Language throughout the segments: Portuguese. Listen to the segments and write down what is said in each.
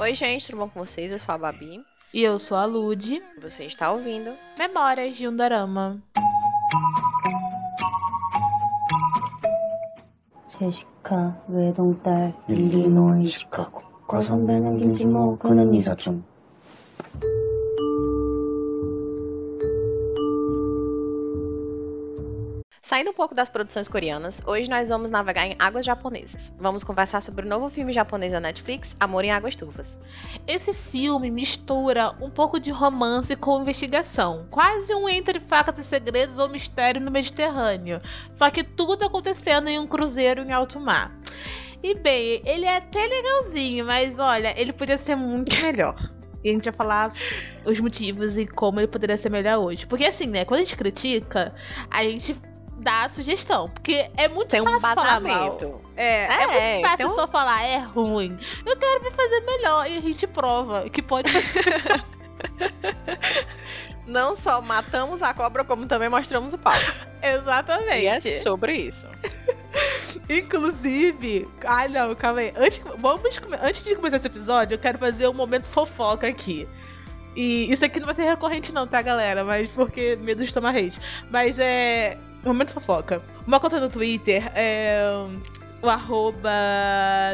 Oi, gente, tudo bom com vocês? Eu sou a Babi. E eu sou a Lud. Você está ouvindo Memórias de um Dorama. 제시카 외동딸 일리노이 시카고 과선배는 김치모 그는 이사촌 Saindo um pouco das produções coreanas, hoje nós vamos navegar em águas japonesas. Vamos conversar sobre o novo filme japonês da Netflix, Amor em Águas Turvas. Esse filme mistura um pouco de romance com investigação, quase um entre facas e segredos ou mistério no Mediterrâneo, só que tudo acontecendo em um cruzeiro em alto mar. E bem, ele é até legalzinho, mas olha, ele podia ser muito melhor. E a gente vai falar os motivos e como ele poderia ser melhor hoje. Porque assim, né, quando a gente critica, a gente a sugestão. Porque é muito Tem um fácil falar mal. É, é, É, muito fácil um- só falar é ruim. Eu quero me fazer melhor e a gente prova que pode fazer. Não só matamos a cobra, como também mostramos o pau. Exatamente. E é sobre isso. Inclusive, ai não, calma aí. Antes, vamos, antes de começar esse episódio, eu quero fazer um momento fofoca aqui. E isso aqui não vai ser recorrente, não, tá, galera? Mas porque medo de tomar hate. Mas é. Momento fofoca. Uma conta no Twitter é. O arroba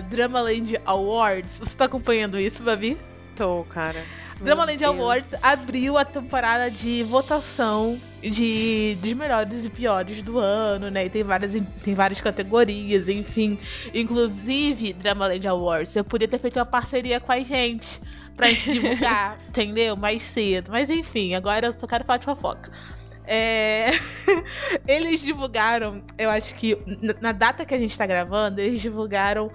Dramaland Awards. Você tá acompanhando isso, Babi? Tô, cara. Dramaland. Awards abriu a temporada de votação de dos melhores e piores do ano, né? E tem várias, tem várias categorias, enfim. Inclusive, Dramaland Awards, eu podia ter feito uma parceria com a gente pra gente divulgar, entendeu? Mais cedo. Mas enfim, agora eu só quero falar de fofoca. É, eles divulgaram, eu acho que na data que a gente tá gravando, eles divulgaram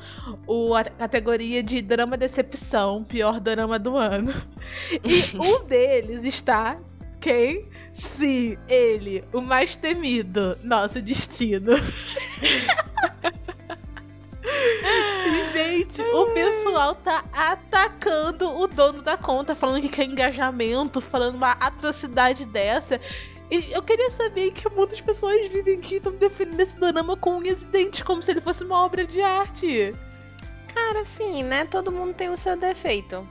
o, a categoria de drama decepção, pior drama do ano. E um deles está quem? Sim, ele, o mais temido, nosso destino. E, gente, o pessoal tá atacando o dono da conta, falando que quer engajamento, falando uma atrocidade dessa. E eu queria saber que mundo as pessoas vivem que estão definindo esse drama com unhas e dentes, como se ele fosse uma obra de arte. Cara, assim, né? Todo mundo tem o seu defeito.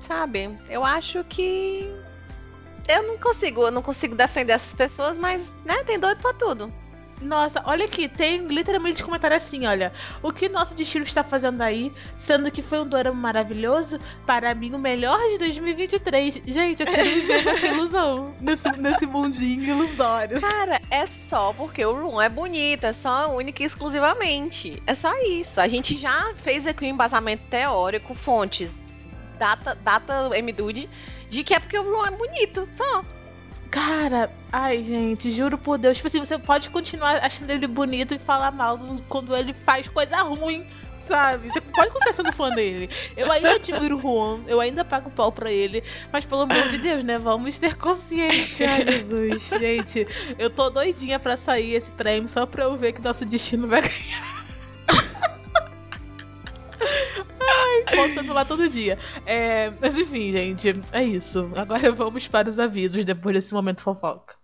Sabe? Eu acho que. Eu não consigo, eu não consigo defender essas pessoas, mas, né, tem doido pra tudo. Nossa, olha aqui, tem literalmente comentário assim, olha. O que nosso destino está fazendo aí, sendo que foi um dorama maravilhoso, para mim o melhor de 2023. Gente, eu quero viver nessa ilusão, nesse, nesse mundinho ilusório. Cara, é só porque o Room é bonito, é só única e exclusivamente. É só isso. A gente já fez aqui um embasamento teórico, fontes, data, data MDude, de que é porque o Room é bonito, só. Cara, ai, gente, juro por Deus. Tipo assim, você pode continuar achando ele bonito e falar mal quando ele faz coisa ruim, sabe? Você pode continuar sendo fã dele. Eu ainda admiro o Juan, eu ainda pago pau pra ele. Mas pelo amor de Deus, né? Vamos ter consciência, Ai, Jesus. Gente, eu tô doidinha pra sair esse prêmio só pra eu ver que nosso destino vai ganhar. Ai, voltando lá todo dia. É, mas enfim, gente, é isso. Agora vamos para os avisos depois desse momento fofoca.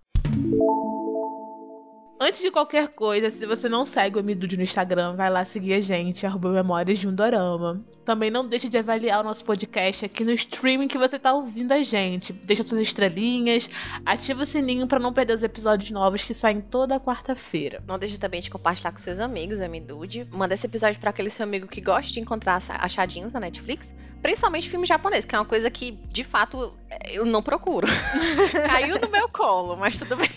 Antes de qualquer coisa, se você não segue o Midude no Instagram, vai lá seguir a gente, arroba Memórias de um Dorama. Também não deixe de avaliar o nosso podcast aqui no streaming que você tá ouvindo a gente. Deixa suas estrelinhas, ativa o sininho pra não perder os episódios novos que saem toda quarta-feira. Não deixe também de compartilhar com seus amigos, o MDude. Manda esse episódio pra aquele seu amigo que gosta de encontrar achadinhos na Netflix. Principalmente filme japonês, que é uma coisa que, de fato, eu não procuro. Caiu no meu colo, mas tudo bem.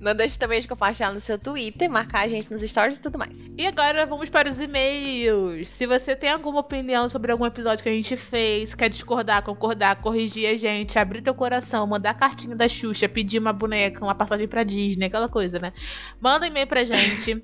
Não deixe também de compartilhar no seu Twitter, marcar a gente nos stories e tudo mais. E agora vamos para os e-mails. Se você tem alguma opinião sobre algum episódio que a gente fez, quer discordar, concordar, corrigir a gente, abrir teu coração, mandar cartinha da Xuxa, pedir uma boneca, uma passagem pra Disney, aquela coisa, né? Manda um e-mail pra gente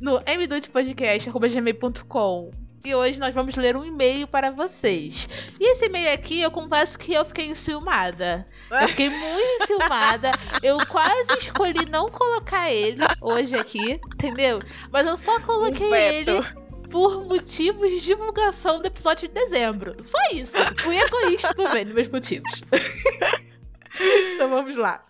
no mdutepodcast.gmail.com e hoje nós vamos ler um e-mail para vocês. E esse e-mail aqui, eu confesso que eu fiquei enciumada. Eu fiquei muito enciumada. Eu quase escolhi não colocar ele hoje aqui, entendeu? Mas eu só coloquei Um ele por motivos de divulgação do episódio de dezembro. Só isso. Fui egoísta também, nos meus motivos. então vamos lá.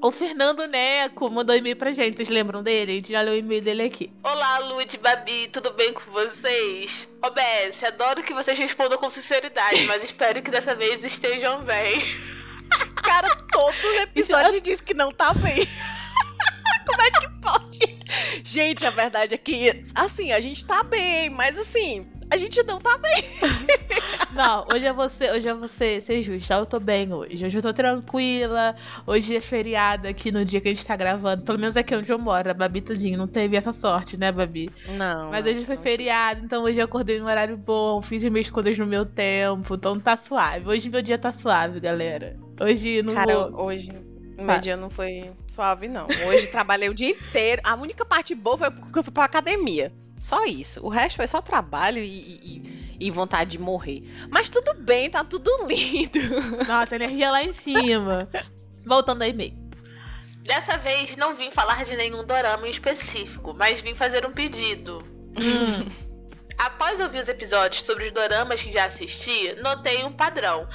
O Fernando Neco mandou e-mail pra gente. Vocês lembram dele? A gente já leu o e-mail dele aqui. Olá, Lud, Babi, tudo bem com vocês? OBS, adoro que vocês respondam com sinceridade, mas espero que dessa vez estejam bem. Cara, todo episódio diz que não tá bem. Como é que pode? Gente, a verdade é que, assim, a gente tá bem, mas assim, a gente não tá bem. Não, hoje é você, hoje é você ser justa. Eu tô bem hoje. Hoje eu tô tranquila. Hoje é feriado aqui no dia que a gente tá gravando. Pelo menos aqui onde eu moro. A Babi tadinho não teve essa sorte, né, Babi? Não. Mas hoje foi feriado, então hoje eu acordei num horário bom, fiz as minhas coisas no meu tempo, então tá suave. Hoje meu dia tá suave, galera. Hoje não Cara, vou. hoje Tá. meu dia não foi suave, não. Hoje trabalhei o dia inteiro. A única parte boa foi porque eu fui pra academia. Só isso. O resto foi só trabalho e, e- e vontade de morrer. Mas tudo bem, tá tudo lindo. Nossa, energia lá em cima. Voltando ao e-mail. Dessa vez não vim falar de nenhum dorama em específico, mas vim fazer um pedido. Hum, Após ouvir os episódios sobre os doramas que já assisti, notei um padrão.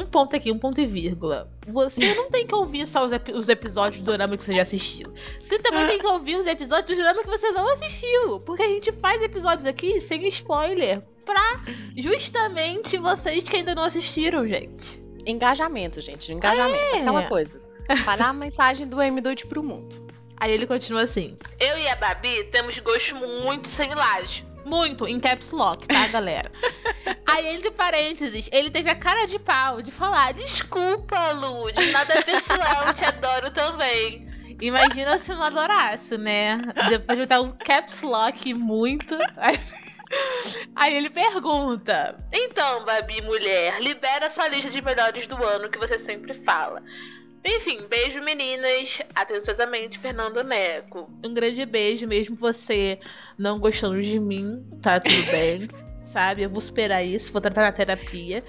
Um ponto aqui, um ponto e vírgula. Você não tem que ouvir só os, epi- os episódios do drama que você já assistiu. Você também tem que ouvir os episódios do drama que você não assistiu. Porque a gente faz episódios aqui sem spoiler. Pra justamente vocês que ainda não assistiram, gente. Engajamento, gente. Engajamento. É. Aquela coisa. Espalhar a mensagem do M2 pro mundo. Aí ele continua assim. Eu e a Babi temos gostos muito similares. Muito, em caps lock, tá, galera? Aí, entre parênteses, ele teve a cara de pau de falar. de- Desculpa, Lud, nada pessoal, te adoro também. Imagina se eu não adorasse, né? Depois de botar um caps lock muito. Aí ele pergunta. Então, Babi, mulher, libera sua lista de melhores do ano que você sempre fala. Enfim, beijo meninas. Atenciosamente, Fernando Neco. Um grande beijo, mesmo você não gostando de mim, tá tudo bem. Sabe? Eu vou superar isso, vou tratar na terapia.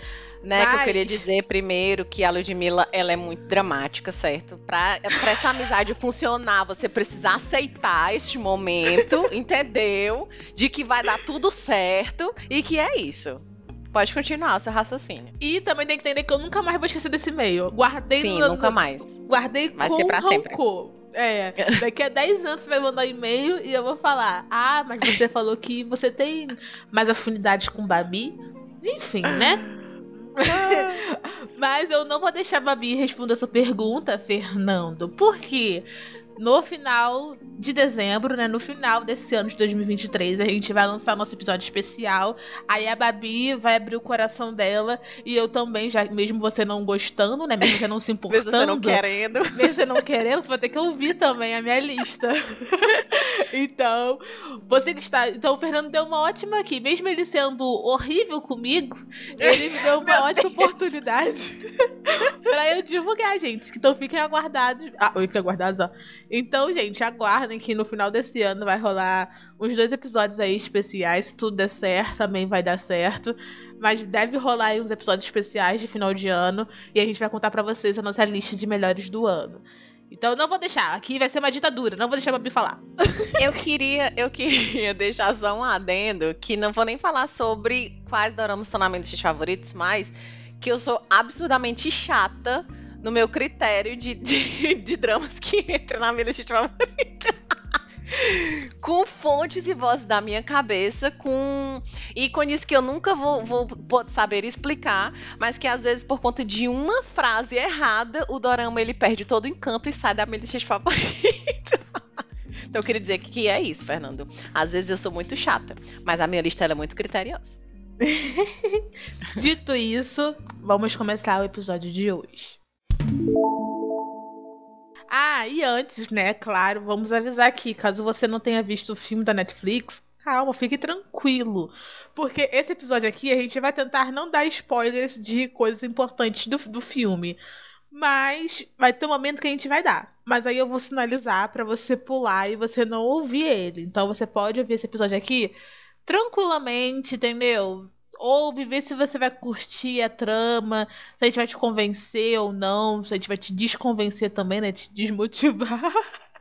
Né, que eu Mas- queria dizer primeiro que a Ludmilla, ela é muito dramática, certo? Pra, pra essa amizade funcionar, você precisa aceitar este momento, entendeu? De que vai dar tudo certo e que é isso. Pode continuar o seu raciocínio. E também tem que entender que eu nunca mais vou esquecer desse e-mail. Guardei Sim, no, nunca mais. Guardei Vai com ser pra sempre. rancor. É, daqui a 10 anos você vai mandar um e-mail e eu vou falar: Ah, mas você falou que você tem mais afinidade com Babi. Enfim, né? Mas eu não vou deixar a Babi responder essa pergunta, Fernando, porque no final de dezembro, né, no final desse ano de 2023, a gente vai lançar nosso episódio especial. Aí a Babi vai abrir o coração dela e eu também, já mesmo você não gostando, né, mesmo você não se Mesmo importando, você não querendo. mesmo você não querendo, você vai ter que ouvir também a minha lista. então, você que está. Então, o Fernando deu uma ótima aqui. Mesmo ele sendo horrível comigo, ele me deu uma ótima oportunidade pra eu divulgar, gente. Então, fiquem aguardados. Ah, fiquem aguardados, ó. Então, gente, aguardem que no final desse ano vai rolar uns dois episódios aí especiais. Se tudo der certo, também vai dar certo. Mas deve rolar aí uns episódios especiais de final de ano. E a gente vai contar pra vocês a nossa lista de melhores do ano. Então não vou deixar, aqui vai ser uma ditadura, não vou deixar a Babi falar. Eu queria, eu queria deixar só um adendo, que não vou nem falar sobre quais doramas lista de favoritos, mas que eu sou absurdamente chata no meu critério de, de, de dramas que entram na minha lista de favoritos. Com fontes e vozes da minha cabeça, com ícones que eu nunca vou, vou, saber explicar, mas que às vezes por conta de uma frase errada, o dorama ele perde todo o encanto e sai da minha lista de favoritos. Então eu queria dizer que é isso, Fernando. Às vezes eu sou muito chata, mas a minha lista é muito criteriosa. Dito isso, vamos começar o episódio de hoje. Ah, e antes, né, claro, vamos avisar aqui, caso você não tenha visto o filme da Netflix, calma, fique tranquilo. Porque esse episódio aqui a gente vai tentar não dar spoilers de coisas importantes do, do filme. Mas vai ter um momento que a gente vai dar. Mas aí eu vou sinalizar pra você pular e você não ouvir ele. Então você pode ouvir esse episódio aqui tranquilamente, entendeu? Ouve, vê se você vai curtir a trama, se a gente vai te convencer ou não, se a gente vai te desconvencer também, né? Te desmotivar.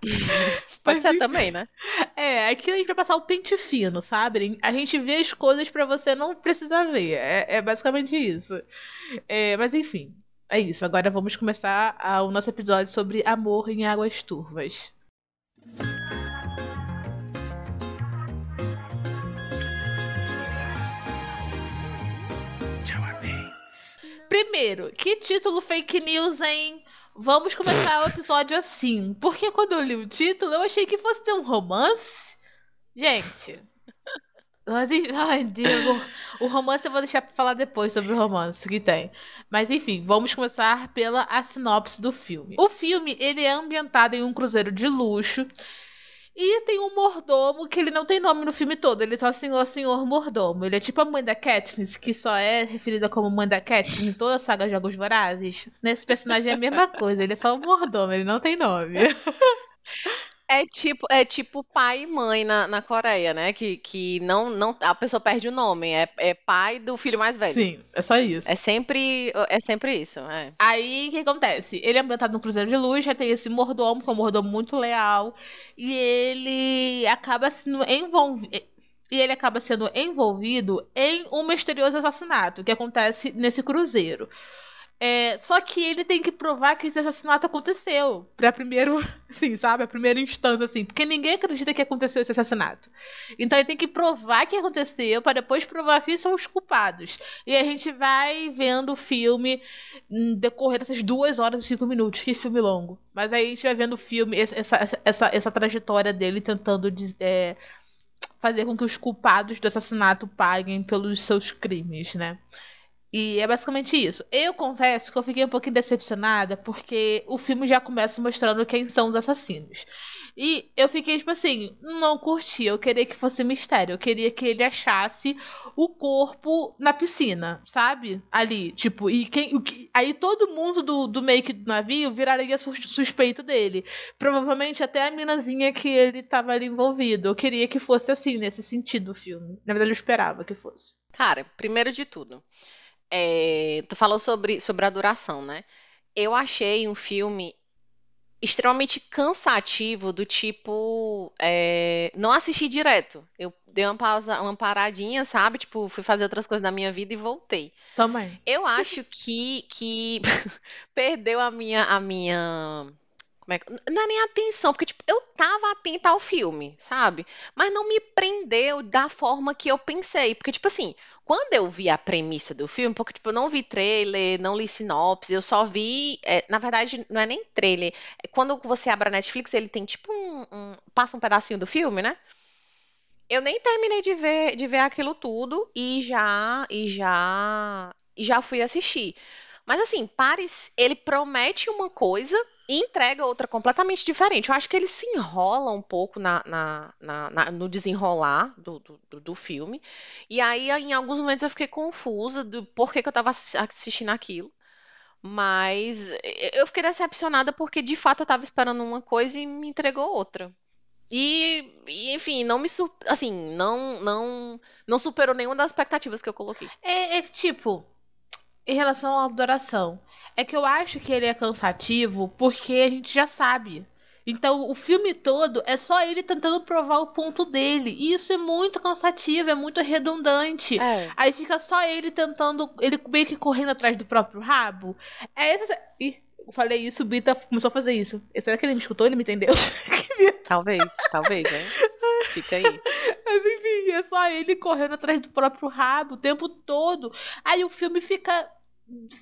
Pode ser também, né? É, aqui a gente vai passar o pente fino, sabe? A gente vê as coisas pra você não precisar ver. É, é basicamente isso. É, mas enfim. É isso, agora vamos começar a- o nosso episódio sobre amor em águas turvas. Primeiro, que título fake news, hein? Vamos começar o episódio assim. Porque quando eu li o título, eu achei que fosse ter um romance. Gente. En- ai, Deus. O, o romance eu vou deixar pra falar depois sobre o romance que tem. Mas enfim, vamos começar pela a sinopse do filme. O filme, ele é ambientado em um cruzeiro de luxo. E tem um mordomo que ele não tem nome no filme todo, ele é só senhor, senhor mordomo. Ele é tipo a mãe da Katniss, que só é referida como mãe da Katniss em toda a saga Jogos Vorazes. Nesse personagem é a mesma coisa, ele é só um mordomo, ele não tem nome. É tipo, é tipo pai e mãe na, na Coreia, né? Que, que não, não, a pessoa perde o nome. É, é pai do filho mais velho. Sim, é só isso. É sempre, é sempre isso. É. Aí, o que acontece? Ele é ambientado no Cruzeiro de Luz, já tem esse mordomo, que é um mordomo muito leal, e ele acaba sendo envolvido. E ele acaba sendo envolvido em um misterioso assassinato que acontece nesse cruzeiro. É, só que ele tem que provar que esse assassinato aconteceu. Pra primeiro, assim, sabe? A primeira instância, assim. Porque ninguém acredita que aconteceu esse assassinato. Então ele tem que provar que aconteceu para depois provar que são os culpados. E a gente vai vendo o filme no decorrer dessas duas horas e cinco minutos. Que filme longo. Mas aí a gente vai vendo o filme, essa, essa, essa, essa trajetória dele tentando é, fazer com que os culpados do assassinato paguem pelos seus crimes, né? E é basicamente isso. Eu confesso que eu fiquei um pouquinho decepcionada porque o filme já começa mostrando quem são os assassinos. E eu fiquei, tipo assim, não curti. Eu queria que fosse mistério. Eu queria que ele achasse o corpo na piscina, sabe? Ali, tipo, e quem. O que, aí todo mundo do, do make do navio viraria sus- suspeito dele. Provavelmente até a minazinha que ele tava ali envolvido. Eu queria que fosse assim, nesse sentido o filme. Na verdade, eu esperava que fosse. Cara, primeiro de tudo, é, tu falou sobre, sobre a duração, né? Eu achei um filme extremamente cansativo, do tipo, é, não assisti direto. Eu dei uma pausa, uma paradinha, sabe? Tipo, fui fazer outras coisas na minha vida e voltei. Também. Eu acho que, que perdeu a minha, a minha. Como é que. Não é nem atenção, porque, tipo, eu tava atenta ao filme, sabe? Mas não me prendeu da forma que eu pensei. Porque, tipo assim, quando eu vi a premissa do filme, porque, tipo, eu não vi trailer, não li sinopse, eu só vi. é, na verdade, não é nem trailer. É Quando você abre a Netflix, ele tem tipo um, um- Passa um pedacinho do filme, né? Eu nem terminei de ver, de ver aquilo tudo e já e já e já fui assistir. Mas assim, Paris, ele promete uma coisa e entrega outra completamente diferente. Eu acho que ele se enrola um pouco na, na- na- no desenrolar do, do, do- filme. E aí, em alguns momentos, eu fiquei confusa do porquê que eu tava assi- assistindo aquilo. Mas eu fiquei decepcionada porque, de fato, eu tava esperando uma coisa e me entregou outra. E, e, enfim, não me assim, não não não superou nenhuma das expectativas que eu coloquei. É, é tipo, em relação à adoração, é que eu acho que ele é cansativo porque a gente já sabe. Então, o filme todo é só ele tentando provar o ponto dele. E isso é muito cansativo, é muito redundante. É. Aí fica só ele tentando, ele meio que correndo atrás do próprio rabo. É esse. Ih, eu falei isso, o Bita começou a fazer isso. Será que ele me escutou? Ele me entendeu? Talvez, talvez, né? Fica aí. Mas enfim, é só ele correndo atrás do próprio rabo o tempo todo. Aí o filme fica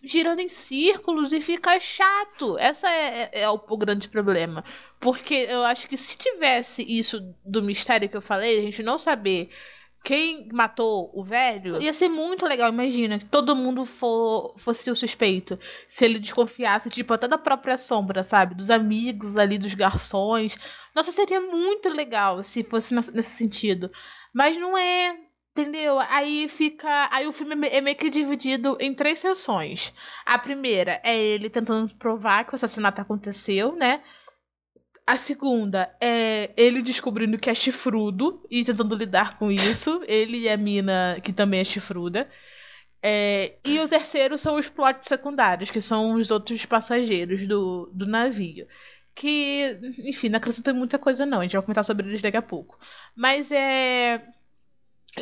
girando em círculos e fica chato. Essa é, é- é o, grande problema. Porque eu acho que se tivesse isso do mistério que eu falei, a gente não saber quem matou o velho, ia ser muito legal. Imagina que todo mundo for, fosse o suspeito. Se ele desconfiasse, tipo, até da própria sombra, sabe? Dos amigos ali, dos garçons. Nossa, seria muito legal se fosse nesse sentido. Mas não é. Entendeu? Aí fica. Aí o filme é é meio que dividido em três sessões. A primeira é ele tentando provar que o assassinato aconteceu, né? A segunda é ele descobrindo que é chifrudo e tentando lidar com isso. Ele e a mina, que também é chifruda. É, e o terceiro são os plots secundários, que são os outros passageiros do, do navio. Que, enfim, não acrescentam muita coisa, não. A gente vai comentar sobre eles daqui a pouco. Mas é.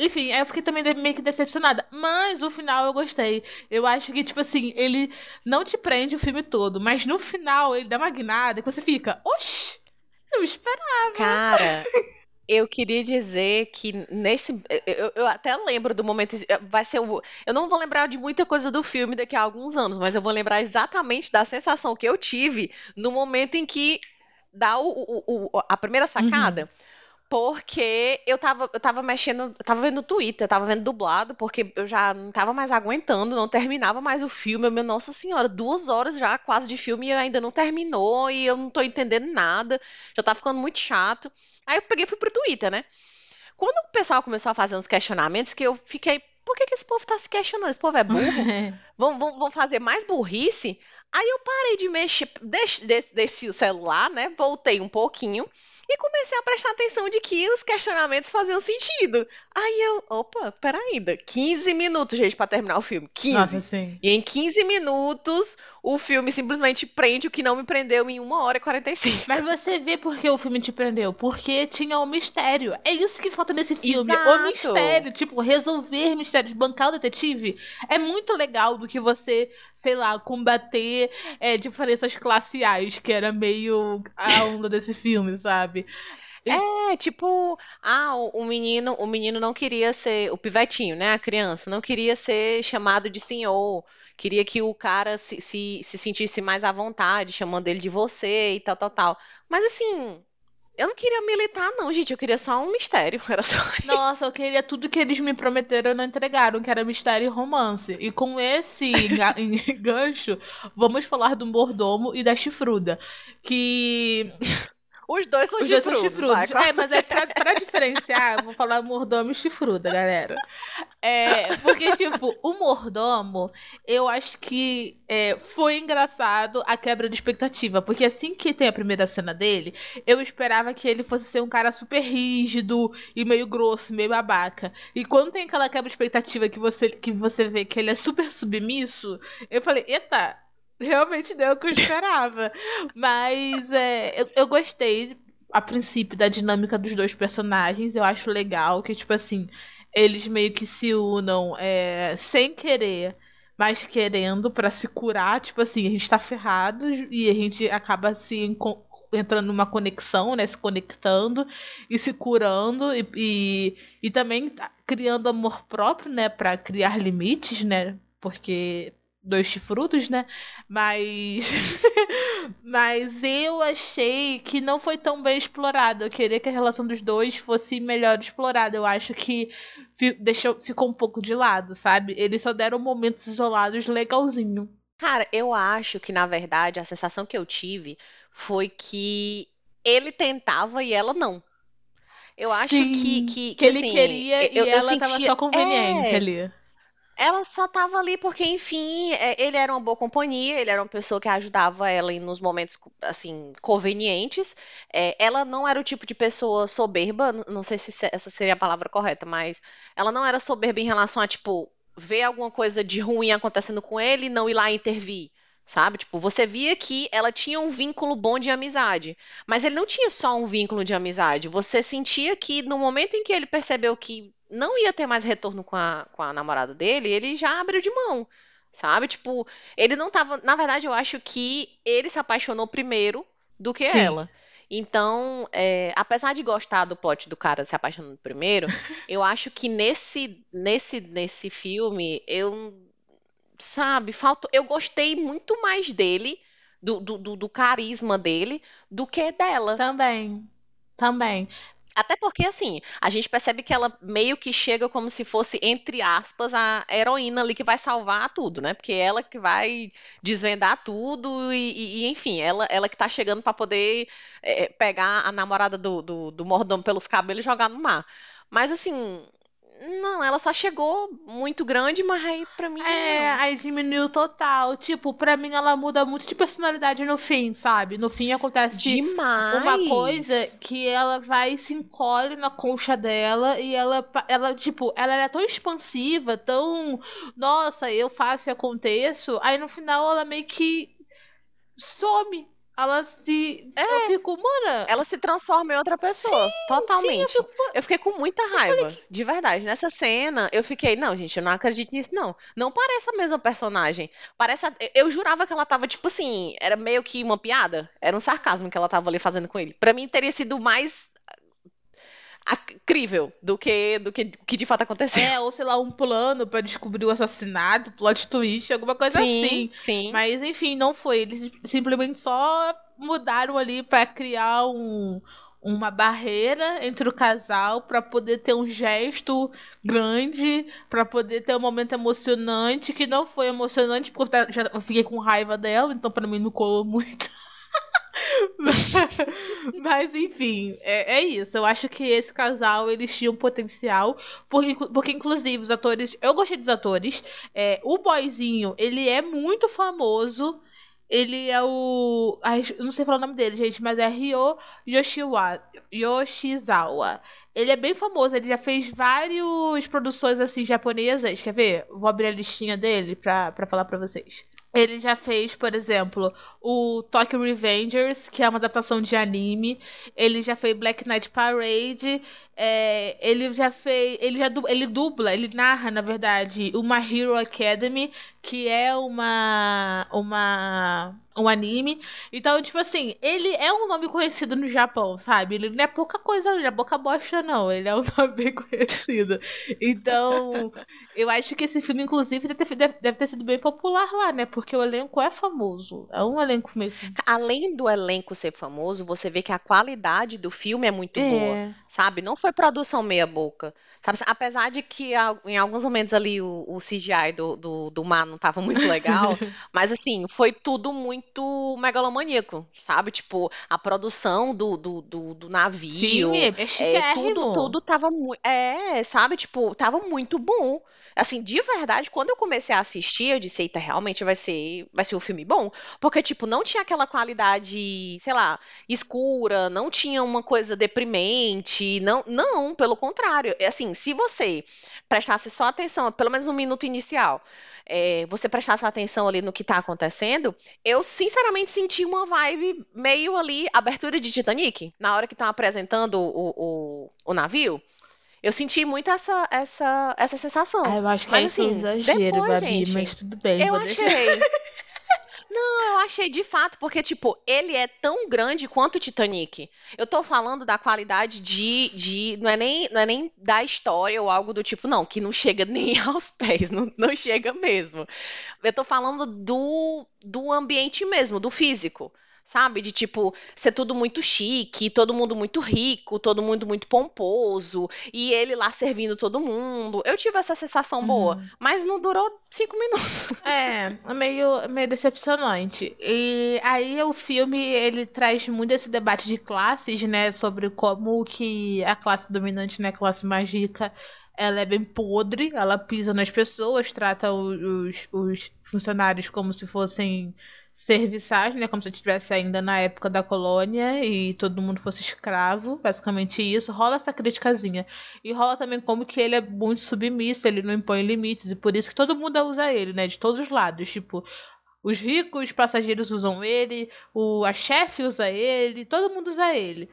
Enfim, aí eu fiquei também meio que decepcionada. Mas o final eu gostei. Eu acho que, tipo assim, ele não te prende o filme todo, mas no final ele dá uma guinada que você fica, oxi, não esperava. Cara, eu queria dizer que nesse. Eu, eu- até lembro do momento. Vai ser o. Eu não vou lembrar de muita coisa do filme daqui a alguns anos, mas eu vou lembrar exatamente da sensação que eu tive no momento em que dá o, o- o- a primeira sacada. Porque eu tava, eu tava mexendo, eu tava vendo no Twitter, eu tava vendo dublado, porque eu já não tava mais aguentando, não terminava mais o filme. Eu, meu, nossa senhora, duas horas já quase de filme e ainda não terminou, e eu não tô entendendo nada, já tá ficando muito chato. Aí eu peguei e fui pro Twitter, né? Quando o pessoal começou a fazer uns questionamentos, que eu fiquei, por que que esse povo tá se questionando? Esse povo é burro? Vão, vão, vão fazer mais burrice? Aí eu parei de mexer, desci o celular, né? Voltei um pouquinho e comecei a prestar atenção de que os questionamentos faziam sentido. Aí eu, opa, peraí, ainda 15 minutos, gente, pra terminar o filme. 15. Nossa, sim. E em 15 minutos, o filme simplesmente prende o que não me prendeu em 1 hora e 45. Mas você vê por que o filme te prendeu? Porque tinha um mistério. É isso que falta nesse filme. O Exato. mistério. Tipo, resolver mistérios. Bancar o detetive é muito legal do que você, sei lá, combater é, diferenças classiais, que era meio a onda desse filme, sabe? É, tipo, ah, o, o menino, o menino não queria ser, o pivetinho, né, a criança, não queria ser chamado de senhor, queria que o cara se, se, se sentisse mais à vontade, chamando ele de você e tal, tal, tal. Mas assim, eu não queria militar, não, gente, eu queria só um mistério, era só Nossa, eu queria tudo que eles me prometeram e não entregaram, que era mistério e romance. E com esse ga- gancho, vamos falar do mordomo e da chifruda. Que Os dois são Os dois são chifrudos, vai, chifrudos. É, mas é pra, pra diferenciar, vou falar mordomo e chifruda, galera. É, porque, tipo, o mordomo, eu acho que é, foi engraçado a quebra de expectativa. Porque assim que tem a primeira cena dele, eu esperava que ele fosse ser um cara super rígido e meio grosso, meio babaca. E quando tem aquela quebra de expectativa que você, que você vê que ele é super submisso, eu falei, eita. Realmente deu o que eu esperava. Mas é, eu, eu gostei, a princípio, da dinâmica dos dois personagens. Eu acho legal que, tipo assim, eles meio que se unam é, sem querer, mas querendo pra se curar. Tipo assim, a gente tá ferrado e a gente acaba se entrando numa conexão, né? Se conectando e se curando e, e, e também criando amor próprio, né? Pra criar limites, né? Porque dois chifrudos, né? Mas. Mas eu achei que não foi tão bem explorado. Eu queria que a relação dos dois fosse melhor explorada. Eu acho que fi- deixou, ficou um pouco de lado, sabe? Eles só deram momentos isolados legalzinho. Cara, eu acho que, na verdade, a sensação que eu tive foi que ele tentava e ela não. Eu acho que, Sim, que, Que ele assim, queria eu, e eu ela tava sentia- só conveniente é, ali. Ela só tava ali porque, enfim, é, ele era uma boa companhia, ele era uma pessoa que ajudava ela nos momentos, assim, convenientes. É, ela não era o tipo de pessoa soberba, não sei se se- essa seria a palavra correta, mas ela não era soberba em relação a, tipo, ver alguma coisa de ruim acontecendo com ele e não ir lá intervir. Sabe? Tipo, você via que ela tinha um vínculo bom de amizade. Mas ele não tinha só um vínculo de amizade. Você sentia que no momento em que ele percebeu que não ia ter mais retorno com a, com a namorada dele, ele já abriu de mão. Sabe? Tipo, ele não tava. Na verdade, eu acho que ele se apaixonou primeiro do que Sim. ela. Então, é, apesar de gostar do plot do cara se apaixonando primeiro, eu acho que nesse, nesse, nesse filme, eu sabe, faltou. Eu gostei muito mais dele, do, do, do- do carisma dele, do que dela. Também. Também. Até porque, assim, a gente percebe que ela meio que chega como se fosse, entre aspas, a heroína ali que vai salvar tudo, né? Porque ela que vai desvendar tudo e, e- enfim, ela, ela que tá chegando pra poder é, pegar a namorada do, do, do mordomo pelos cabelos e jogar no mar. Mas, assim, não, ela só chegou muito grande, mas aí pra mim. É, não. aí diminuiu total. Tipo, pra mim ela muda muito de personalidade no fim, sabe? No fim acontece Demais. uma coisa que ela vai se encolhe na concha dela e ela, ela tipo, ela era tão expansiva, tão, nossa, eu faço e aconteço. Aí no final ela meio que some. Ela se. É. Eu fico, mana. Ela se transforma em outra pessoa. totalmente. Sim, eu fico, Eu fiquei com muita raiva, de verdade. Nessa cena, eu fiquei, não, gente, eu não acredito nisso, não. Não parece a mesma personagem. Parece. a- Eu jurava que ela tava, tipo assim, era meio que uma piada. Era um sarcasmo que ela tava ali fazendo com ele. Pra mim, teria sido mais crível do que do que, que de fato aconteceu. É, ou sei lá, um plano pra descobrir o assassinato, plot twist, alguma coisa assim. sim, sim. Mas enfim, não foi. Eles simplesmente só mudaram ali pra criar um, uma barreira entre o casal pra poder ter um gesto grande, pra poder ter um momento emocionante, que não foi emocionante porque eu já fiquei com raiva dela, então pra mim não colou muito. Mas enfim, é, é isso. Eu acho que esse casal eles tinham potencial, porque, porque inclusive os atores, eu gostei dos atores. É, o boyzinho, ele é muito famoso. Ele é o. Ai, não sei falar o nome dele, gente, mas é Ryo Yoshiwa, Yoshizawa. Ele é bem famoso, ele já fez várias produções assim japonesas. Quer ver? Vou abrir a listinha dele pra, pra falar pra vocês. Ele já fez, por exemplo, o Tokyo Revengers, que é uma adaptação de anime. Ele já fez Black Knight Parade. é, ele já fez. Ele já ele dubla, ele narra, na verdade, uma Hero Academy, que é uma. uma um anime. Então, tipo assim, ele é um nome conhecido no Japão, sabe? Ele não é pouca coisa, não é pouca bosta, não. Ele é um nome bem conhecido. Então, eu acho que esse filme, inclusive, deve ter, deve- ter sido bem popular lá, né? O elenco é famoso. É um elenco mesmo. Além do elenco ser famoso, você vê que a qualidade do filme é muito boa. É. sabe? Não foi produção meia boca, sabe? Apesar de que em alguns momentos ali o, o CGI do, do, do mar não tava muito legal, mas assim, foi tudo muito megalomaníaco, sabe? Tipo, a produção do, do, do, do navio, Sim, é, é tudo, tudo tava muito, é, sabe? Tipo, tava muito bom. Assim, de verdade, quando eu comecei a assistir, eu disse, eita, realmente vai ser, vai ser um filme bom, porque tipo, não tinha aquela qualidade, sei lá, escura, não tinha uma coisa deprimente, não, não, pelo contrário. É Assim, se você prestasse só atenção, pelo menos no minuto inicial, é, você prestasse atenção ali no que tá acontecendo, eu sinceramente senti uma vibe meio ali, abertura de Titanic, na hora que estão apresentando o, o, o navio. Eu senti muito essa, essa, essa sensação. Ah, eu acho que Mas, aí foi assim, exagero, depois, Babi, gente, mas tudo bem. Eu vou deixar. achei. Não, eu achei de fato, porque, tipo, ele é tão grande quanto o Titanic. Eu tô falando da qualidade de, de não é nem, não é nem da história ou algo do tipo, não, que não chega nem aos pés, não, não chega mesmo. Eu tô falando do, do ambiente mesmo, do físico. Sabe? De tipo, ser tudo muito chique, todo mundo muito rico, todo mundo muito pomposo, e ele lá servindo todo mundo. Eu tive essa sensação boa, mas não durou cinco minutos. É, meio, meio decepcionante. E aí o filme, ele traz muito esse debate de classes, né? Sobre como que a classe dominante, né? A classe mais rica, ela é bem podre. Ela pisa nas pessoas, trata os, os funcionários como se fossem serviçais, né? Como se estivesse ainda na época da colônia e todo mundo fosse escravo. Basicamente isso. Rola essa criticazinha. E rola também como que ele é muito submisso, ele não impõe limites, e por isso que todo mundo usa ele, né? De todos os lados. Tipo, os ricos passageiros usam ele, o, a chefe usa ele, todo mundo usa ele.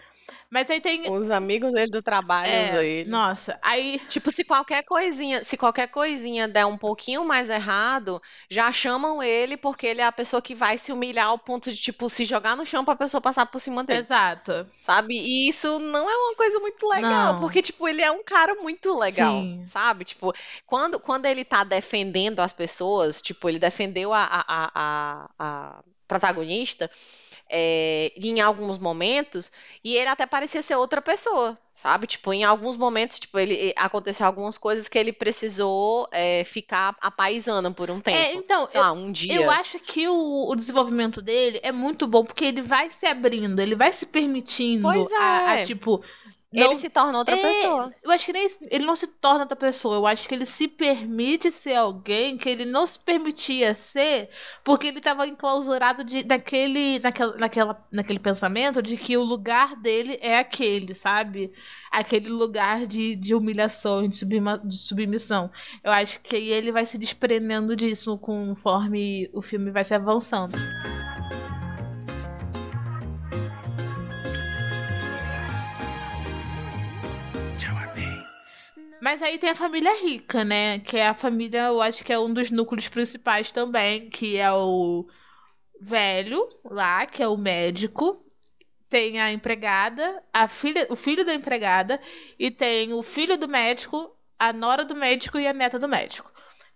Mas aí tem. Os amigos dele do trabalho é, usam ele. Nossa, aí. Tipo, se qualquer coisinha, se qualquer coisinha der um pouquinho mais errado, já chamam ele porque ele é a pessoa que vai se humilhar ao ponto de, tipo, se jogar no chão pra pessoa passar por cima dele, Exato. sabe? E isso não é uma coisa muito legal, Não. porque, tipo, ele é um cara muito legal, Sim. sabe? Tipo, quando, quando ele tá defendendo as pessoas, tipo, ele defendeu a, a, a, a, a protagonista, é, em alguns momentos, e ele até parecia ser outra pessoa, sabe? Tipo, em alguns momentos, tipo, ele aconteceu algumas coisas que ele precisou é, ficar apaisando por um tempo. É, então, Sei lá, um dia. Eu acho que o, o desenvolvimento dele é muito bom, porque ele vai se abrindo, ele vai se permitindo Pois a, a, é. Tipo. Ele não- se torna outra É, pessoa. Eu acho que nem, ele não se torna outra pessoa. Eu acho que ele se permite ser alguém que ele não se permitia ser, porque ele estava enclausurado de, naquele, naquela, naquela, naquele pensamento de que o lugar dele é aquele, sabe? Aquele lugar de, de humilhação, de, de submissão. Eu acho que aí ele vai se desprendendo disso conforme o filme vai se avançando. Mas aí tem a família rica, né? Que é a família, eu acho que é um dos núcleos principais também, que é o velho lá, que é o médico. Tem a empregada, a filha, o filho da empregada, e tem o filho do médico, a nora do médico e a neta do médico.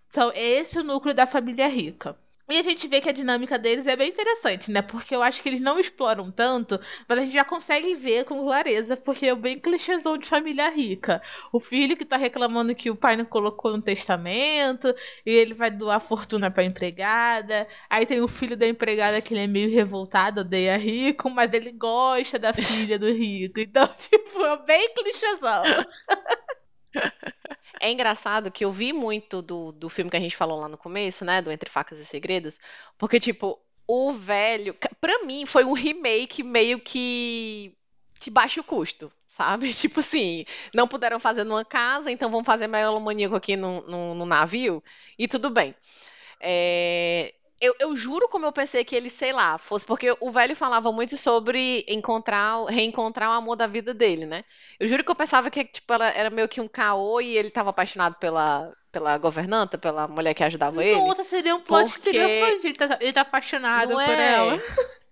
Então, esse é o núcleo da família rica. E a gente vê que a dinâmica deles é bem interessante, né? Porque eu acho que eles não exploram tanto, mas a gente já consegue ver com clareza, porque é bem clichêzão de família rica. O filho que tá reclamando que o pai não colocou no testamento, e ele vai doar fortuna pra empregada. Aí tem o filho da empregada que ele é meio revoltado, odeia rico, mas ele gosta da filha do rico. Então, tipo, é bem clichêzão. É engraçado que eu vi muito do, do filme que a gente falou lá no começo, né? Do Entre Facas e Segredos, porque, tipo, o velho. Pra mim, foi um remake meio que de baixo custo, sabe? Tipo assim, não puderam fazer numa casa, então vamos fazer megalomaníaco aqui no, no, no navio, e tudo bem. É, eu, eu, juro como eu pensei que ele, sei lá, fosse porque o velho falava muito sobre encontrar, reencontrar o amor da vida dele, né? Eu juro que eu pensava que tipo, era, era meio que um caô e ele estava apaixonado pela, pela governanta, pela mulher que ajudava ele. Nossa, seria um plot porque... interessante. Ele tá, ele tá apaixonado Não por é? ela.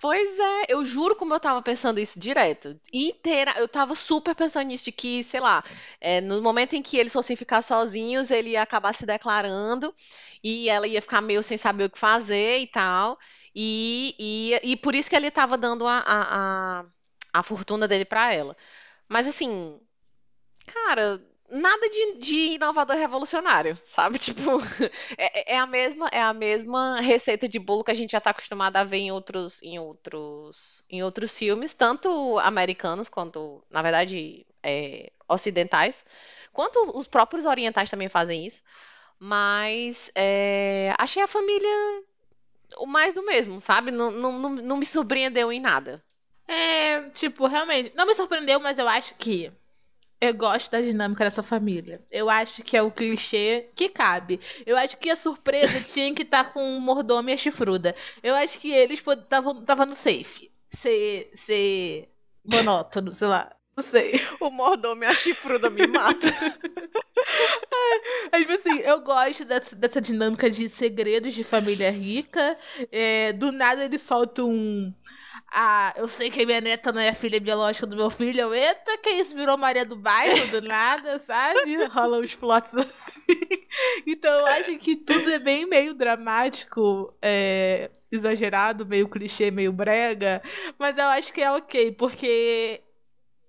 Pois é, eu juro como eu tava pensando isso direto. Inteira, eu tava super pensando nisso, de que, sei lá, é, no momento em que eles fossem ficar sozinhos, ele ia acabar se declarando e ela ia ficar meio sem saber o que fazer e tal. E, e, e por isso que ele tava dando a, a, a, a fortuna dele pra ela. Mas assim, cara, nada de, de inovador revolucionário, sabe? Tipo, é, é, a mesma é a mesma receita de bolo que a gente já está acostumado a ver em outros em outros em outros filmes, tanto americanos quanto, na verdade, é, ocidentais, quanto os próprios orientais também fazem isso. Mas é, achei a família o mais do mesmo, sabe? Não, não, não me surpreendeu em nada. É, tipo, realmente, não me surpreendeu, mas eu acho que eu gosto da dinâmica dessa família. Eu acho que é o clichê que cabe. Eu acho que a surpresa tinha que estar tá com o mordomo e a chifruda. Eu acho que eles estavam no safe. Ser, ser monótono, sei lá. Não sei. O mordomo e a chifruda me matam. Mas, tipo assim, eu gosto dessa, dessa dinâmica de segredos de família rica. É, do nada ele solta um ah, eu sei que a minha neta não é filha biológica do meu filho. Eu, eita, que isso virou Maria do Bairro do nada, sabe? Rolam os plots assim. Então eu acho que tudo é bem meio dramático, é, exagerado, meio clichê, meio brega. Mas eu acho que é ok, porque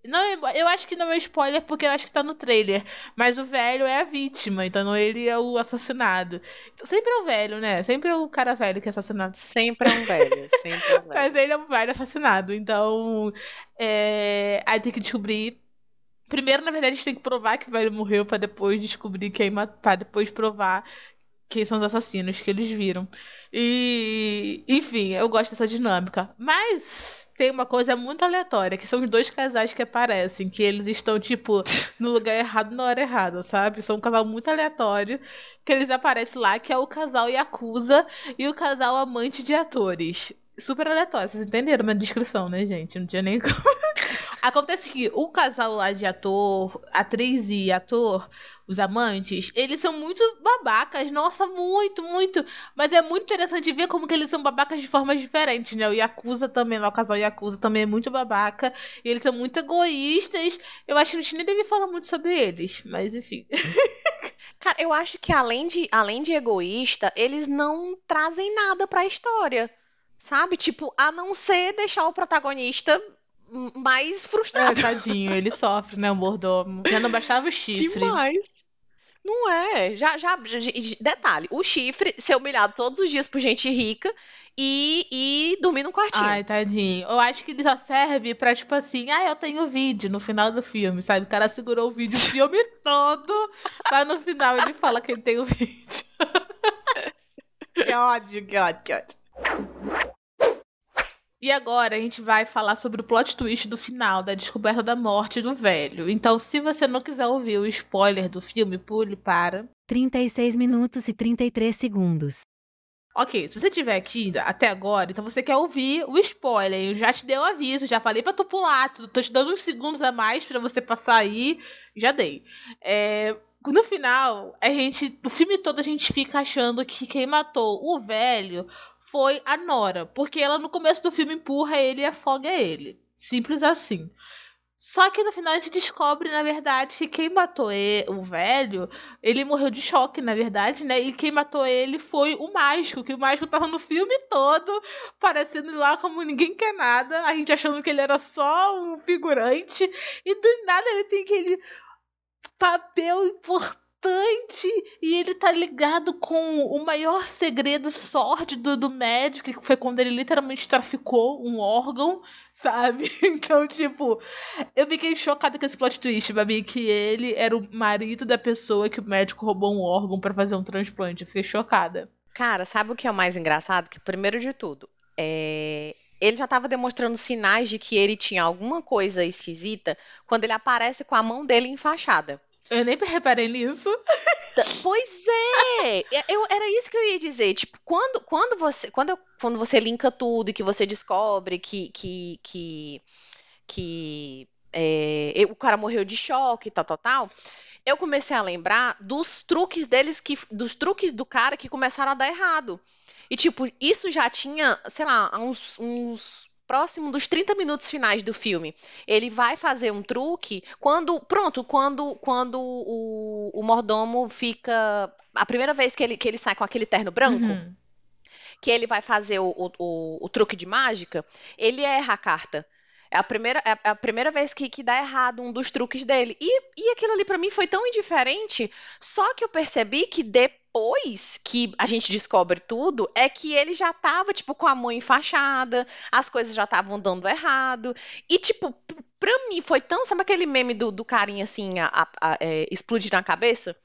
não, eu acho que não é spoiler porque eu acho que tá no trailer. Mas o velho é a vítima, então ele é o assassinado. Então, sempre é o velho, né? Sempre é o cara velho que é assassinado. Sempre é um velho, sempre é um velho. mas ele é um velho assassinado. Então, é... aí tem que descobrir. Primeiro, na verdade, a gente tem que provar que o velho morreu para depois descobrir quem matar, depois provar quem são os assassinos que eles viram. E, enfim, eu gosto dessa dinâmica. Mas tem uma coisa muito aleatória, que são os dois casais que aparecem, que eles estão, tipo, no lugar errado na hora errada, sabe? São um casal muito aleatório, que eles aparecem lá, que é o casal Yakuza e o casal amante de atores. Super aleatório, vocês entenderam minha descrição, né, gente? Não tinha nem como. Acontece que o casal lá de ator, atriz e ator, os amantes, eles são muito babacas, nossa, muito, muito. Mas é muito interessante ver como que eles são babacas de formas diferentes, né? O Yakuza também, o casal Yakuza também é muito babaca. E eles são muito egoístas. Eu acho que a gente nem deve falar muito sobre eles, mas enfim. Cara, eu acho que além de, além de egoísta, eles não trazem nada pra história. Sabe? Tipo, a não ser deixar o protagonista mais frustrado. É, tadinho, ele sofre, né? O mordomo. Já não baixava o chifre. Demais. Não é. Já, já, já, detalhe, o chifre ser humilhado todos os dias por gente rica e, e dormir num quartinho. Ai, tadinho. Eu acho que ele só serve pra, tipo assim, ah, eu tenho vídeo no final do filme, sabe? O cara segurou o vídeo o filme todo, mas no final ele fala que ele tem o vídeo. que ódio, que ódio, que ódio. E agora a gente vai falar sobre o plot twist do final, da descoberta da morte do velho. Então, se você não quiser ouvir o spoiler do filme, pule para 36 minutos e 33 segundos. Ok, se você tiver aqui até agora, então você quer ouvir o spoiler. Eu já te dei o aviso, já falei pra tu pular. Tô te dando uns segundos a mais para você passar aí. Já dei. É, no final, a gente. O filme todo a gente fica achando que quem matou o velho foi a Nora. Porque ela no começo do filme empurra ele e afoga ele. Simples assim. Só que no final a gente descobre, na verdade, que quem matou ele, o velho, ele morreu de choque, na verdade, né? E quem matou ele foi o mágico, que o mágico tava no filme todo, parecendo lá como ninguém quer nada, a gente achando que ele era só um figurante, e do nada ele tem aquele papel importante e ele tá ligado com o maior segredo sórdido do médico, que foi quando ele literalmente traficou um órgão, sabe? Então, tipo, eu fiquei chocada com esse plot twist, Babi, que ele era o marido da pessoa que o médico roubou um órgão para fazer um transplante. Eu fiquei chocada. Cara, sabe o que é o mais engraçado? Que, primeiro de tudo, é ele já estava demonstrando sinais de que ele tinha alguma coisa esquisita quando ele aparece com a mão dele enfaixada. Eu nem reparei nisso. Pois é! Eu, era isso que eu ia dizer. Tipo, quando, quando, você, quando, quando você linka tudo e que você descobre que, que, que, que é, o cara morreu de choque, tal, tal, tal, eu comecei a lembrar dos truques deles, que, dos truques do cara que começaram a dar errado. E, tipo, isso já tinha, sei lá, uns, uns próximo dos 30 minutos finais do filme, ele vai fazer um truque quando, pronto, quando, quando o, o mordomo fica. A primeira vez que ele, que ele sai com aquele terno branco. Uhum. Que ele vai fazer o, o, o, truque de mágica, ele erra a carta. É a primeira, é a primeira vez que, que dá errado um dos truques dele. E, e aquilo ali para mim foi tão indiferente, só que eu percebi que depois que a gente descobre tudo, é que ele já tava, tipo, com a mão enfaixada, as coisas já estavam dando errado. E, tipo, pra mim foi tão. Sabe aquele meme do, do carinha assim, a, a, a, é, explodir na cabeça?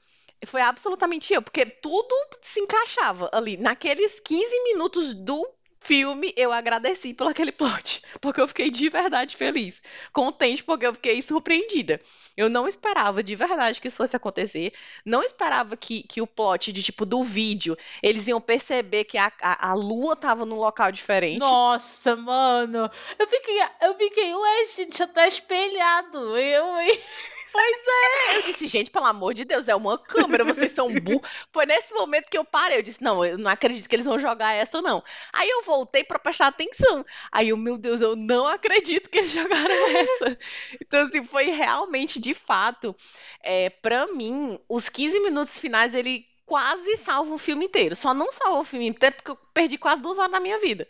Foi absolutamente eu, porque tudo se encaixava ali. Naqueles 15 minutos do filme, eu agradeci pelo aquele plot, porque eu fiquei de verdade feliz, contente porque eu fiquei surpreendida. Eu não esperava de verdade que isso fosse acontecer, não esperava que, que o plot de tipo do vídeo, eles iam perceber que a, a, a lua tava num local diferente. Nossa, mano, eu fiquei, eu fiquei, ué, gente, já tá espelhado, eu, hein? Pois é, eu disse, gente, pelo amor de Deus, é uma câmera, vocês são burros. Foi nesse momento que eu parei, eu disse, não, eu não acredito que eles vão jogar essa, não. Aí eu voltei para prestar atenção. Aí eu, meu Deus, eu não acredito que eles jogaram essa. Então, assim, foi realmente, de fato, é, para mim, os 15 minutos finais, ele quase salva o filme inteiro. Só não salva o filme inteiro porque eu perdi quase duas horas da minha vida.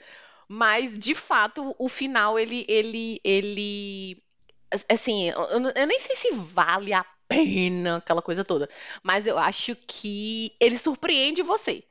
Mas, de fato, o final, ele, ele, ele assim, eu, eu nem sei se vale a pena aquela coisa toda, mas eu acho que ele surpreende você.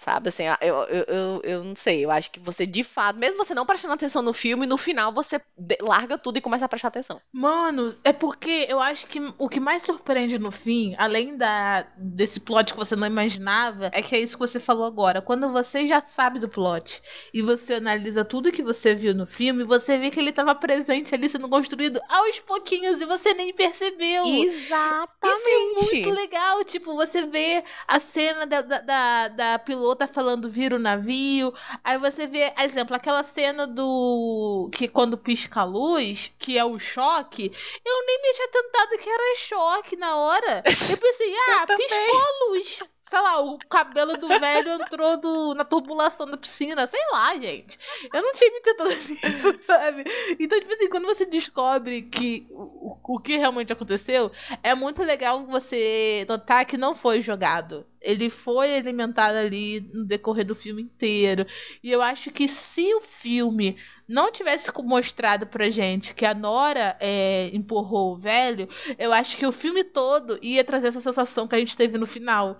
Sabe, assim, eu, eu, eu, eu não sei, eu acho que você, de fato, mesmo você não prestando atenção no filme, no final você larga tudo e começa a prestar atenção. Mano, é porque eu acho que o que mais surpreende no fim, além da, desse plot que você não imaginava, é que é isso que você falou agora. Quando você já sabe do plot e você analisa tudo que você viu no filme, você vê que ele estava presente ali sendo construído aos pouquinhos e você nem percebeu. Exatamente. Isso é muito legal. Tipo, você vê a cena da, da, da, da piloto tá falando vira o navio. Aí você vê, exemplo, aquela cena do. que quando pisca a luz, que é o choque, eu nem me tinha tentado que era choque na hora. Eu pensei, ah, eu piscou a luz sei lá, o cabelo do velho entrou do, na tubulação da piscina, sei lá, gente. Eu não tinha me tentado nisso, sabe? Então, tipo assim, quando você descobre que o, o que realmente aconteceu, é muito legal você notar que não foi jogado. Ele foi alimentado ali no decorrer do filme inteiro. E eu acho que se o filme não tivesse mostrado pra gente que a Nora é, empurrou o velho, eu acho que o filme todo ia trazer essa sensação que a gente teve no final.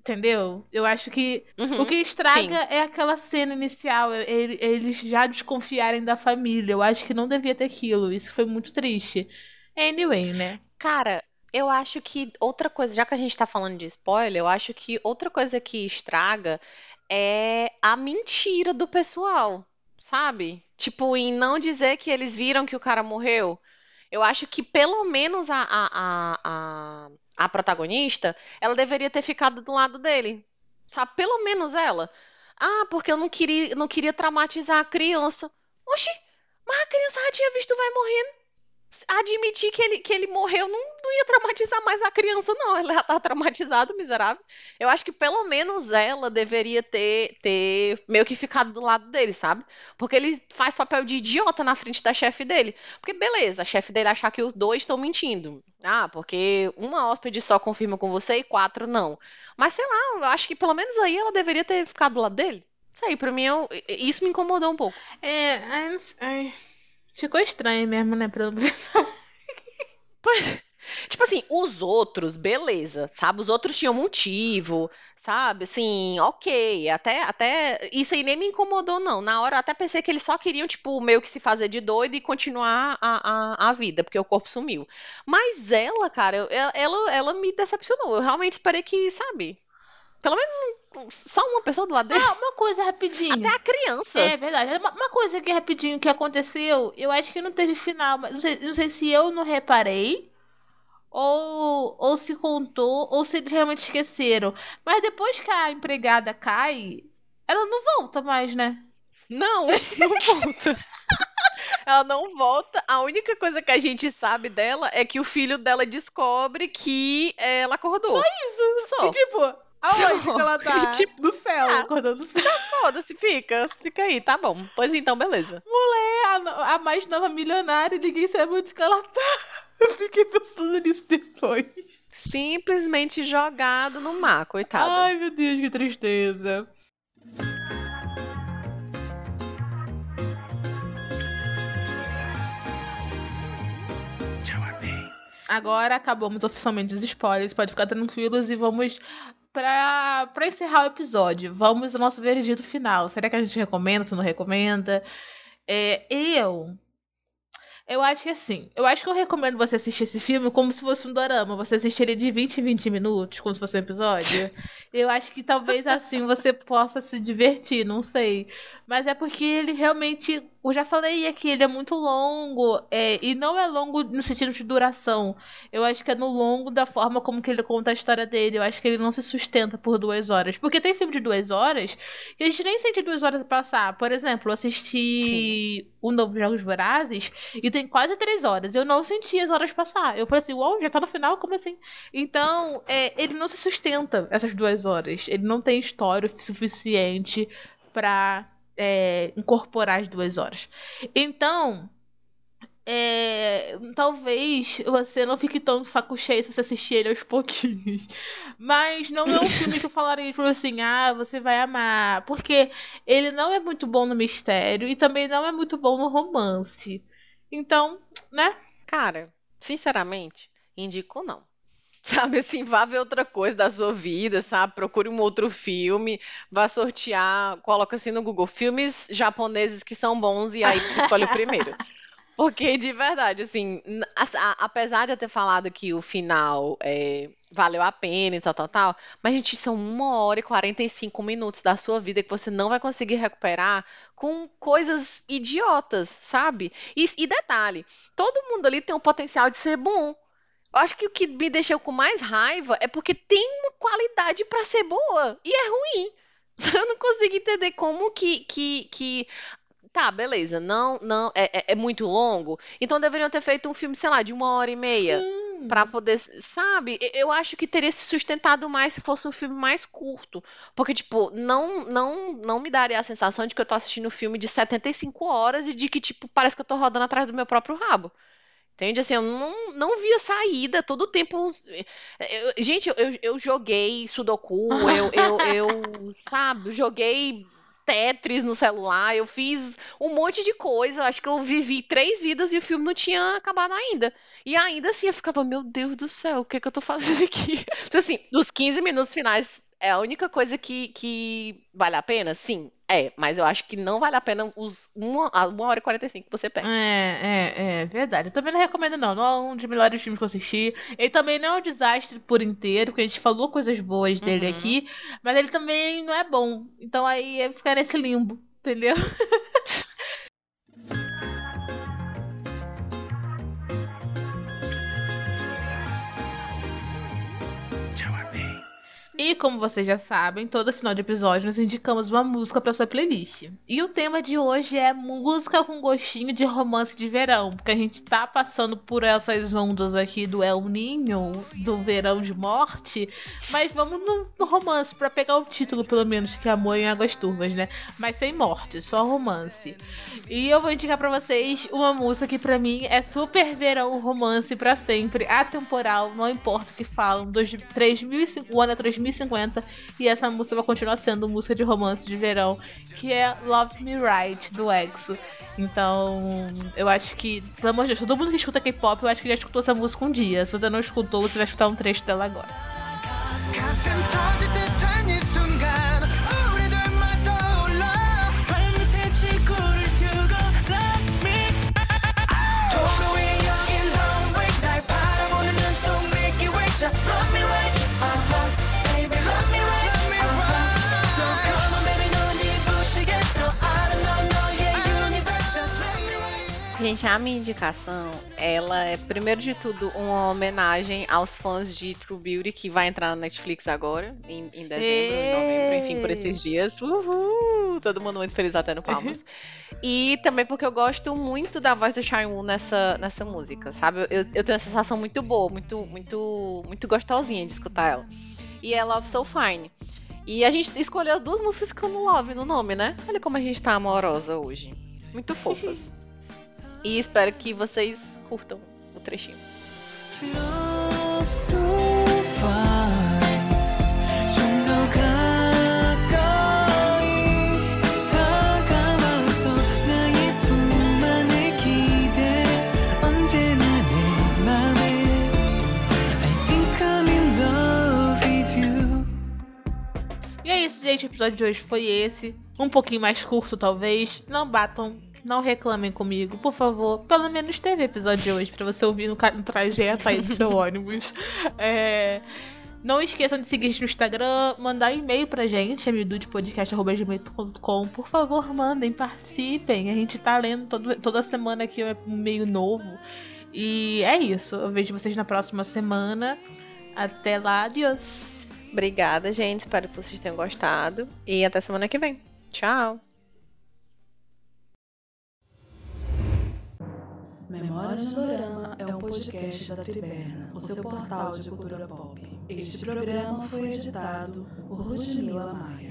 Entendeu? Eu acho que uhum, o que estraga sim. é aquela cena inicial, eles já desconfiarem da família. Eu acho que não devia ter aquilo. Isso foi muito triste. Anyway, né? Cara, eu acho que outra coisa, já que a gente tá falando de spoiler, eu acho que outra coisa que estraga é a mentira do pessoal, sabe? Tipo, em não dizer que eles viram que o cara morreu. Eu acho que pelo menos a, a, a, a a protagonista, ela deveria ter ficado do lado dele. Sabe? Pelo menos ela. Ah, porque eu não queria, não queria traumatizar a criança. Oxi, mas a criança já tinha visto vai morrendo. Admitir que ele, que ele morreu não, não ia traumatizar mais a criança, não. Ela já tá traumatizada, miserável. Eu acho que pelo menos ela deveria ter, ter meio que ficado do lado dele, sabe? Porque ele faz papel de idiota na frente da chefe dele. Porque beleza, a chefe dele achar que os dois estão mentindo. Ah, porque uma hóspede só confirma com você e quatro não. Mas sei lá, eu acho que pelo menos aí ela deveria ter ficado do lado dele. Isso aí, pra mim, eu, isso me incomodou um pouco. É, ai, ficou estranho mesmo, né, pra pensar. Tipo assim, os outros, beleza, sabe? Os outros tinham motivo, sabe? Assim, ok. Até, até. Isso aí nem me incomodou, não. Na hora até pensei que eles só queriam, tipo, meio que se fazer de doido e continuar a, a, a vida, porque o corpo sumiu. Mas ela, cara, eu- ela, ela me decepcionou. Eu realmente esperei que, sabe? Pelo menos só uma pessoa do lado dele. Ah, uma coisa rapidinho. Até a criança. É verdade. Uma, uma coisa aqui rapidinho que aconteceu, eu acho que não teve final, mas não sei, não sei se eu não reparei, ou, ou se contou, ou se eles realmente esqueceram. Mas depois que a empregada cai, ela não volta mais, né? Não, não volta. Ela não volta. A única coisa que a gente sabe dela é que o filho dela descobre que ela acordou. Só isso. Só. E tipo, aonde que ela tá? Tipo, no céu, ah. acordando no céu. Foda-se, fica. Fica aí, tá bom. Pois então, beleza. É a, a mais nova milionária ninguém sabe onde que ela tá. Eu fiquei pensando nisso depois. Simplesmente jogado no mar, coitada. Ai, meu Deus, que tristeza. Agora acabamos oficialmente os spoilers, pode ficar tranquilos e vamos pra, pra encerrar o episódio. Vamos ao nosso veredito final. Será que a gente recomenda, se não recomenda? É, eu. Eu acho que assim, eu acho que eu recomendo você assistir esse filme como se fosse um dorama. Você assistiria de 20 em 20 minutos, como se fosse um episódio. Eu acho que talvez assim você possa se divertir, não sei. Mas é porque ele realmente. Eu já falei aqui, ele é muito longo. é, e não é longo no sentido de duração. Eu acho que é no longo da forma como que ele conta a história dele. Eu acho que ele não se sustenta por duas horas. Porque tem filme de duas horas que a gente nem sente duas horas passar. Por exemplo, eu assisti o Novo Jogos Vorazes e tem quase três horas. Eu não senti as horas passar. Eu falei assim, uau, já tá no final? Como assim? Então, é, ele não se sustenta essas duas horas. Ele não tem história suficiente pra é, incorporar as duas horas. Então, é, talvez você não fique tão saco cheio se você assistir ele aos pouquinhos. Mas não é um filme que eu falaria tipo assim, ah, você vai amar. Porque ele não é muito bom no mistério e também não é muito bom no romance. Então, né? Cara, sinceramente, indico não. Sabe assim, vá ver outra coisa da sua vida, sabe? Procure um outro filme, vá sortear, coloca assim no Google, filmes japoneses que são bons e aí escolhe o primeiro. Porque, de verdade, assim, a- a- apesar de eu ter falado que o final é, valeu a pena e tal, tal, tal, mas, gente, são uma hora e 45 minutos da sua vida que você não vai conseguir recuperar com coisas idiotas, sabe? E, e detalhe, todo mundo ali tem um potencial de ser bom. Eu acho que o que me deixou com mais raiva é porque tem uma qualidade pra ser boa e é ruim. Eu não consigo entender como que, que, que Tá, beleza. Não, não, é, é- é muito longo. Então deveriam ter feito um filme, sei lá, de uma hora e meia. Sim. Pra poder, sabe? Eu acho que teria se sustentado mais se fosse um filme mais curto. Porque, tipo, não, não, não me daria a sensação de que eu tô assistindo um filme de 75 horas e de que, tipo, parece que eu tô rodando atrás do meu próprio rabo. Entende? Assim, eu não, não via saída todo o tempo. eu- gente, eu, eu, joguei Sudoku, eu, eu, eu, sabe, joguei Tetris no celular, eu fiz um monte de coisa. eu Acho que eu vivi três vidas e o filme não tinha acabado ainda. E ainda assim eu ficava, meu Deus do céu, o que é que eu tô fazendo aqui? Então, assim, os 15 minutos finais é a única coisa que, que vale a pena? Sim, é. Mas eu acho que não vale a pena os uma, uma hora e 45 que você perde. É, é, é verdade. Eu também não recomendo, não. Não é um dos melhores filmes que eu assisti. Ele também não é um desastre por inteiro, porque a gente falou coisas boas dele Uhum. aqui, mas ele também não é bom. Então aí eu ficar nesse limbo, entendeu? E como vocês já sabem, todo final de episódio nós indicamos uma música para sua playlist. E o tema de hoje é música com gostinho de romance de verão, porque a gente tá passando por essas ondas aqui do El Ninho, do verão de morte, mas vamos no, romance para pegar o título pelo menos que é Amor em Águas Turvas, né? Mas sem morte, só romance. E eu vou indicar para vocês uma música que para mim é super verão, romance para sempre, atemporal, não importa o que falam, dos 3005, o ano é 3005 2050 e essa música vai continuar sendo música de romance de verão, que é Love Me Right do EXO. Então, eu acho que, pelo amor de Deus, todo mundo que escuta K-pop, eu acho que já escutou essa música um dia. Se você não escutou, você vai escutar um trecho dela agora. Gente, a minha indicação, ela é, primeiro de tudo, uma homenagem aos fãs de True Beauty, que vai entrar na Netflix agora, em, em dezembro, em novembro, enfim, por esses dias. Uhul! Todo mundo muito feliz batendo palmas. e também porque eu gosto muito da voz do Shine nessa, nessa música, sabe? Eu, eu tenho uma sensação muito boa, muito, muito, muito gostosinha de escutar ela. E é Love So Fine. E a gente escolheu as duas músicas com Love no nome, né? Olha como a gente tá amorosa hoje. Muito fofas. E espero que vocês curtam o trechinho. E é isso, gente. O episódio de hoje foi esse. Um pouquinho mais curto, talvez. Não batam não reclamem comigo, por favor. Pelo menos teve episódio de hoje pra você ouvir no, no trajeto aí do seu ônibus. É... Não esqueçam de seguir no Instagram, mandar e-mail pra gente, amidudepodcast.gmail.com. Por favor, mandem, participem. A gente tá lendo todo, toda semana aqui um meio novo. E é isso. Eu vejo vocês na próxima semana. Até lá, adiós. Obrigada, gente. Espero que vocês tenham gostado. E até semana que vem. Tchau. Memórias de Dorama é um podcast da Triberna, o seu portal de cultura pop. Este programa foi editado por Ludmila Maia.